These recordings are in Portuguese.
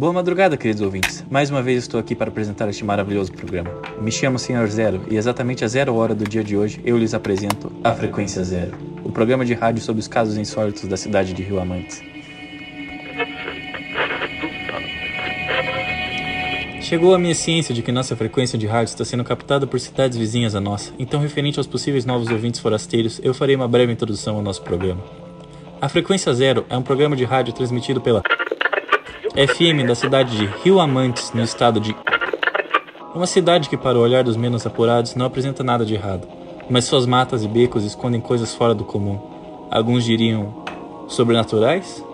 Boa madrugada, queridos ouvintes. Mais uma vez estou aqui para apresentar este maravilhoso programa. Me chamo Senhor Zero e exatamente às zero hora do dia de hoje eu lhes apresento A Frequência Zero, o programa de rádio sobre os casos insólitos da cidade de Rio Amantes. Chegou a minha ciência de que nossa frequência de rádio está sendo captada por cidades vizinhas à nossa, então, referente aos possíveis novos ouvintes forasteiros, eu farei uma breve introdução ao nosso programa. A Frequência Zero é um programa de rádio transmitido pela FM da cidade de Rio Amantes, no estado de. Uma cidade que, para o olhar dos menos apurados, não apresenta nada de errado, mas suas matas e becos escondem coisas fora do comum. Alguns diriam sobrenaturais?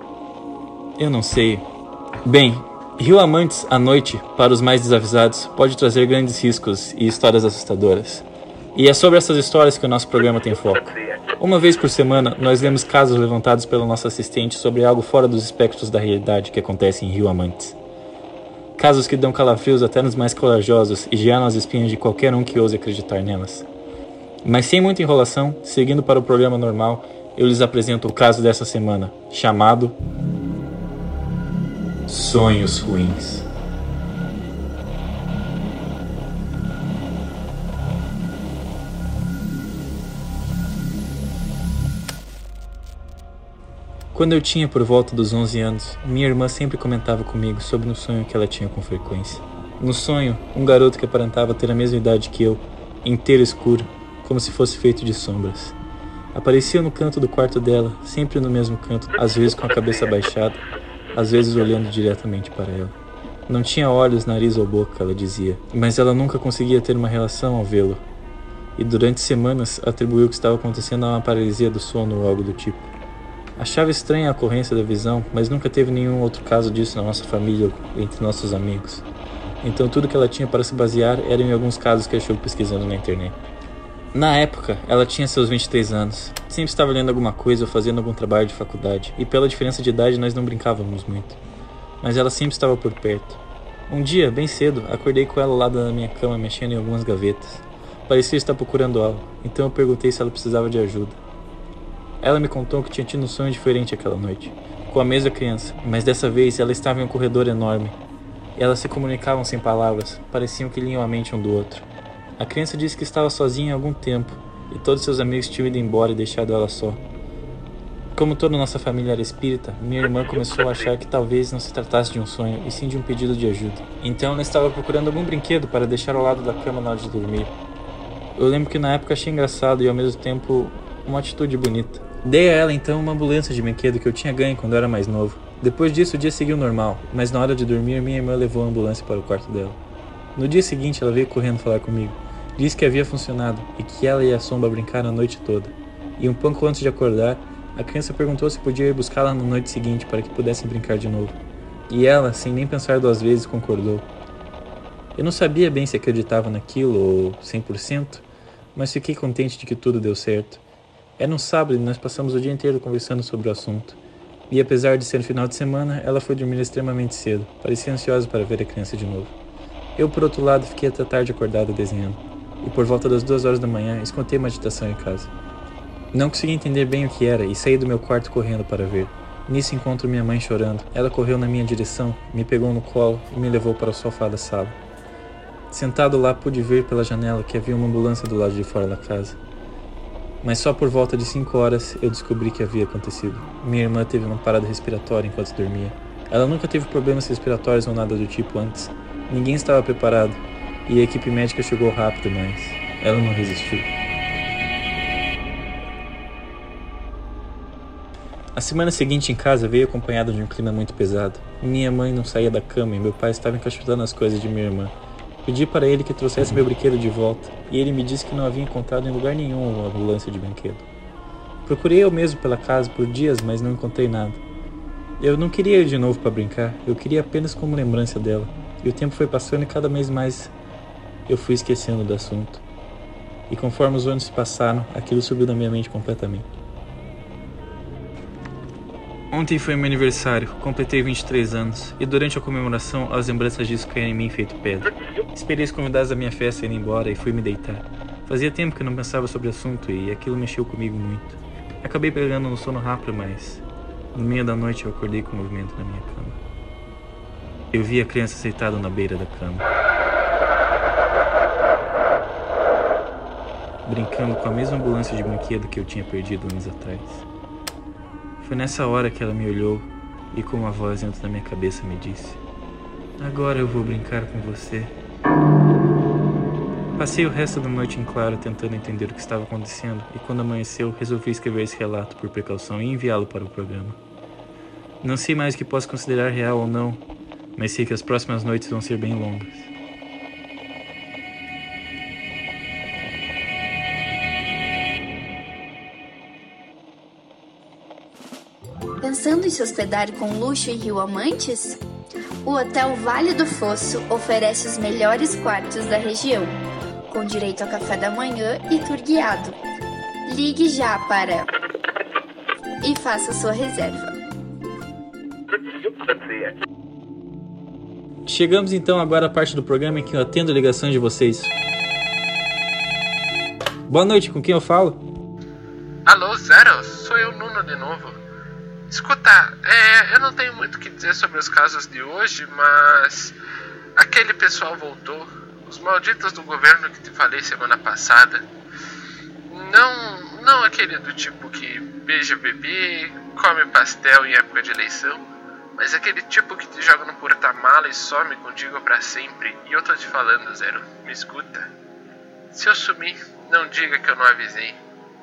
Eu não sei. Bem, Rio Amantes à noite, para os mais desavisados, pode trazer grandes riscos e histórias assustadoras. E é sobre essas histórias que o nosso programa tem foco. Uma vez por semana, nós lemos casos levantados pelo nosso assistente sobre algo fora dos espectros da realidade que acontece em Rio Amantes. Casos que dão calafrios até nos mais corajosos e geram as espinhas de qualquer um que ouse acreditar nelas. Mas sem muita enrolação, seguindo para o programa normal, eu lhes apresento o caso dessa semana, chamado Sonhos Ruins. Quando eu tinha por volta dos 11 anos, minha irmã sempre comentava comigo sobre um sonho que ela tinha com frequência. No sonho, um garoto que aparentava ter a mesma idade que eu, inteiro escuro, como se fosse feito de sombras. Aparecia no canto do quarto dela, sempre no mesmo canto, às vezes com a cabeça baixada, às vezes olhando diretamente para ela. Não tinha olhos, nariz ou boca, ela dizia, mas ela nunca conseguia ter uma relação ao vê-lo. E durante semanas atribuiu o que estava acontecendo a uma paralisia do sono ou algo do tipo. Achava estranha a ocorrência da visão, mas nunca teve nenhum outro caso disso na nossa família ou entre nossos amigos. Então tudo que ela tinha para se basear era em alguns casos que achou pesquisando na internet. Na época, ela tinha seus 23 anos. Sempre estava lendo alguma coisa ou fazendo algum trabalho de faculdade, e pela diferença de idade nós não brincávamos muito. Mas ela sempre estava por perto. Um dia, bem cedo, acordei com ela lá na minha cama mexendo em algumas gavetas. Parecia estar procurando algo, então eu perguntei se ela precisava de ajuda. Ela me contou que tinha tido um sonho diferente aquela noite, com a mesma criança, mas dessa vez ela estava em um corredor enorme. Elas se comunicavam sem palavras, pareciam que liam a mente um do outro. A criança disse que estava sozinha há algum tempo e todos seus amigos tinham ido embora e deixado ela só. Como toda nossa família era espírita, minha irmã começou a achar que talvez não se tratasse de um sonho, e sim de um pedido de ajuda. Então ela estava procurando algum brinquedo para deixar ao lado da cama na hora de dormir. Eu lembro que na época achei engraçado e ao mesmo tempo uma atitude bonita. Dei a ela então uma ambulância de brinquedo que eu tinha ganho quando era mais novo. Depois disso, o dia seguiu normal, mas na hora de dormir, minha irmã levou a ambulância para o quarto dela. No dia seguinte, ela veio correndo falar comigo. Disse que havia funcionado e que ela e a Sombra brincaram a noite toda. E um pouco antes de acordar, a criança perguntou se podia ir buscá-la na noite seguinte para que pudessem brincar de novo. E ela, sem nem pensar duas vezes, concordou. Eu não sabia bem se acreditava naquilo ou 100%, mas fiquei contente de que tudo deu certo. Era um sábado e nós passamos o dia inteiro conversando sobre o assunto. E apesar de ser final de semana, ela foi dormir extremamente cedo. Parecia ansiosa para ver a criança de novo. Eu, por outro lado, fiquei até tarde acordado desenhando. E por volta das duas horas da manhã, escutei uma agitação em casa. Não consegui entender bem o que era e saí do meu quarto correndo para ver. Nisso encontro minha mãe chorando. Ela correu na minha direção, me pegou no colo e me levou para o sofá da sala. Sentado lá, pude ver pela janela que havia uma ambulância do lado de fora da casa mas só por volta de 5 horas eu descobri que havia acontecido. Minha irmã teve uma parada respiratória enquanto dormia. Ela nunca teve problemas respiratórios ou nada do tipo antes. Ninguém estava preparado e a equipe médica chegou rápido, mas ela não resistiu. A semana seguinte em casa veio acompanhada de um clima muito pesado. Minha mãe não saía da cama e meu pai estava encaixotando as coisas de minha irmã. Pedi para ele que trouxesse meu brinquedo de volta, e ele me disse que não havia encontrado em lugar nenhum uma ambulância de brinquedo. Procurei eu mesmo pela casa por dias, mas não encontrei nada. Eu não queria ir de novo para brincar, eu queria apenas como lembrança dela. E o tempo foi passando e cada vez mais eu fui esquecendo do assunto. E conforme os anos se passaram, aquilo subiu na minha mente completamente. Ontem foi meu aniversário, completei 23 anos, e durante a comemoração as lembranças disso caíram em mim feito pedra. Esperei os convidados da minha festa irem embora e fui me deitar. Fazia tempo que não pensava sobre o assunto e aquilo mexeu comigo muito. Acabei pegando no sono rápido, mas no meio da noite eu acordei com o movimento na minha cama. Eu vi a criança sentada na beira da cama. Brincando com a mesma ambulância de brinquedo que eu tinha perdido anos atrás. Foi nessa hora que ela me olhou e com uma voz dentro da minha cabeça me disse: Agora eu vou brincar com você. Passei o resto da noite em claro tentando entender o que estava acontecendo e quando amanheceu resolvi escrever esse relato por precaução e enviá-lo para o programa. Não sei mais o que posso considerar real ou não, mas sei que as próximas noites vão ser bem longas. Pensando em se hospedar com luxo e rio amantes? O Hotel Vale do Fosso oferece os melhores quartos da região com direito a café da manhã e tour guiado. Ligue já para e faça sua reserva. Chegamos então agora à parte do programa em que eu atendo ligações de vocês. Boa noite, com quem eu falo? Alô, Zero, sou eu, Nuno, de novo. Escuta, é, eu não tenho muito o que dizer sobre os casos de hoje, mas aquele pessoal voltou os malditos do governo que te falei semana passada. Não, não aquele do tipo que beija bebê, come pastel em época de eleição, mas aquele tipo que te joga no porta-mala e some contigo para sempre. E eu tô te falando, Zero, me escuta. Se eu sumir, não diga que eu não avisei.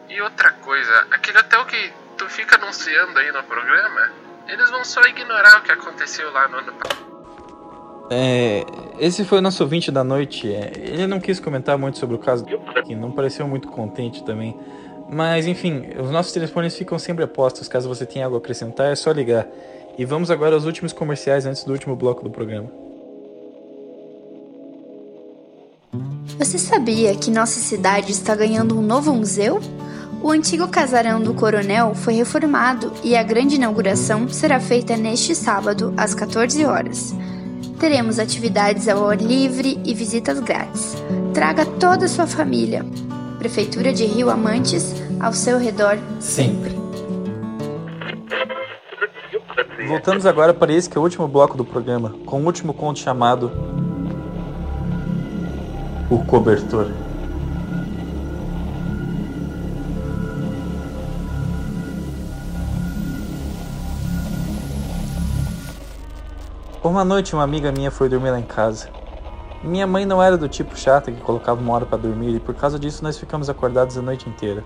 E outra coisa, aquele hotel que tu fica anunciando aí no programa, eles vão só ignorar o que aconteceu lá no ano passado. É, esse foi o nosso ouvinte da noite. É, ele não quis comentar muito sobre o caso, que não pareceu muito contente também. Mas enfim, os nossos telefones ficam sempre apostos. Caso você tenha algo a acrescentar, é só ligar. E vamos agora aos últimos comerciais antes do último bloco do programa. Você sabia que nossa cidade está ganhando um novo museu? O antigo casarão do Coronel foi reformado e a grande inauguração será feita neste sábado, às 14 horas. Teremos atividades ao ar livre e visitas grátis. Traga toda a sua família. Prefeitura de Rio Amantes, ao seu redor sempre. Voltamos agora para esse que é o último bloco do programa, com o último conto chamado O Cobertor. Uma noite, uma amiga minha foi dormir lá em casa. Minha mãe não era do tipo chata que colocava uma hora para dormir e por causa disso nós ficamos acordados a noite inteira.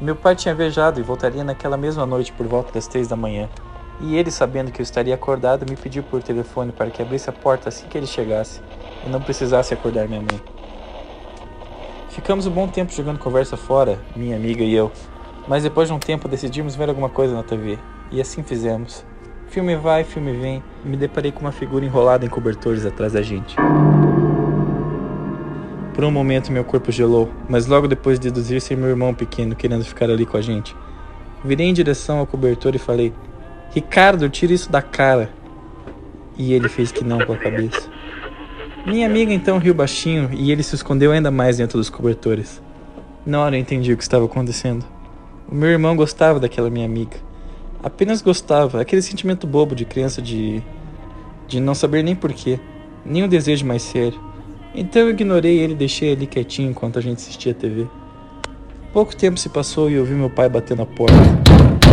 Meu pai tinha viajado e voltaria naquela mesma noite por volta das três da manhã. E ele, sabendo que eu estaria acordado, me pediu por telefone para que abrisse a porta assim que ele chegasse e não precisasse acordar minha mãe. Ficamos um bom tempo jogando conversa fora, minha amiga e eu, mas depois de um tempo decidimos ver alguma coisa na TV, e assim fizemos. Filme vai, filme vem, me deparei com uma figura enrolada em cobertores atrás da gente. Por um momento meu corpo gelou, mas logo depois deduzir ser meu irmão pequeno querendo ficar ali com a gente. Virei em direção ao cobertor e falei: Ricardo, tira isso da cara. E ele fez que não com a cabeça. Minha amiga então riu baixinho e ele se escondeu ainda mais dentro dos cobertores. Na hora eu entendi o que estava acontecendo. O meu irmão gostava daquela minha amiga apenas gostava, aquele sentimento bobo de criança de de não saber nem porquê, nem o desejo mais sério. Então eu ignorei ele e deixei ele quietinho enquanto a gente assistia a TV. Pouco tempo se passou e eu vi meu pai bater na porta.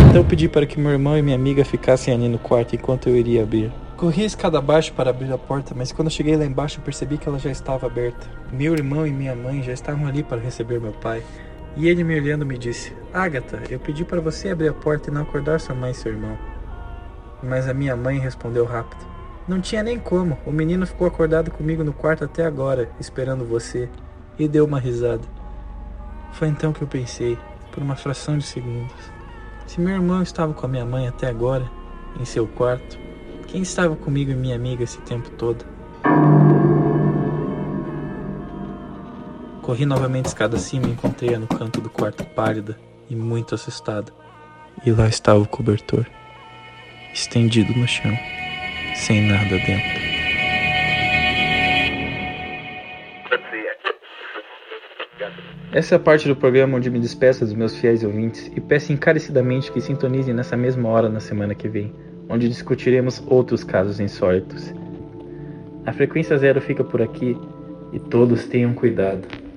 Então eu pedi para que meu irmão e minha amiga ficassem ali no quarto enquanto eu iria abrir. Corri a escada abaixo para abrir a porta, mas quando cheguei lá embaixo percebi que ela já estava aberta. Meu irmão e minha mãe já estavam ali para receber meu pai. E ele me olhando me disse: Agatha, eu pedi para você abrir a porta e não acordar sua mãe e seu irmão. Mas a minha mãe respondeu rápido: Não tinha nem como. O menino ficou acordado comigo no quarto até agora, esperando você. E deu uma risada. Foi então que eu pensei, por uma fração de segundos: se meu irmão estava com a minha mãe até agora, em seu quarto, quem estava comigo e minha amiga esse tempo todo? Corri novamente escada acima e encontrei-a no canto do quarto pálida e muito assustada. E lá estava o cobertor, estendido no chão, sem nada dentro. Essa é a parte do programa onde me despeço dos meus fiéis ouvintes e peço encarecidamente que sintonizem nessa mesma hora na semana que vem, onde discutiremos outros casos insólitos. A frequência zero fica por aqui e todos tenham cuidado.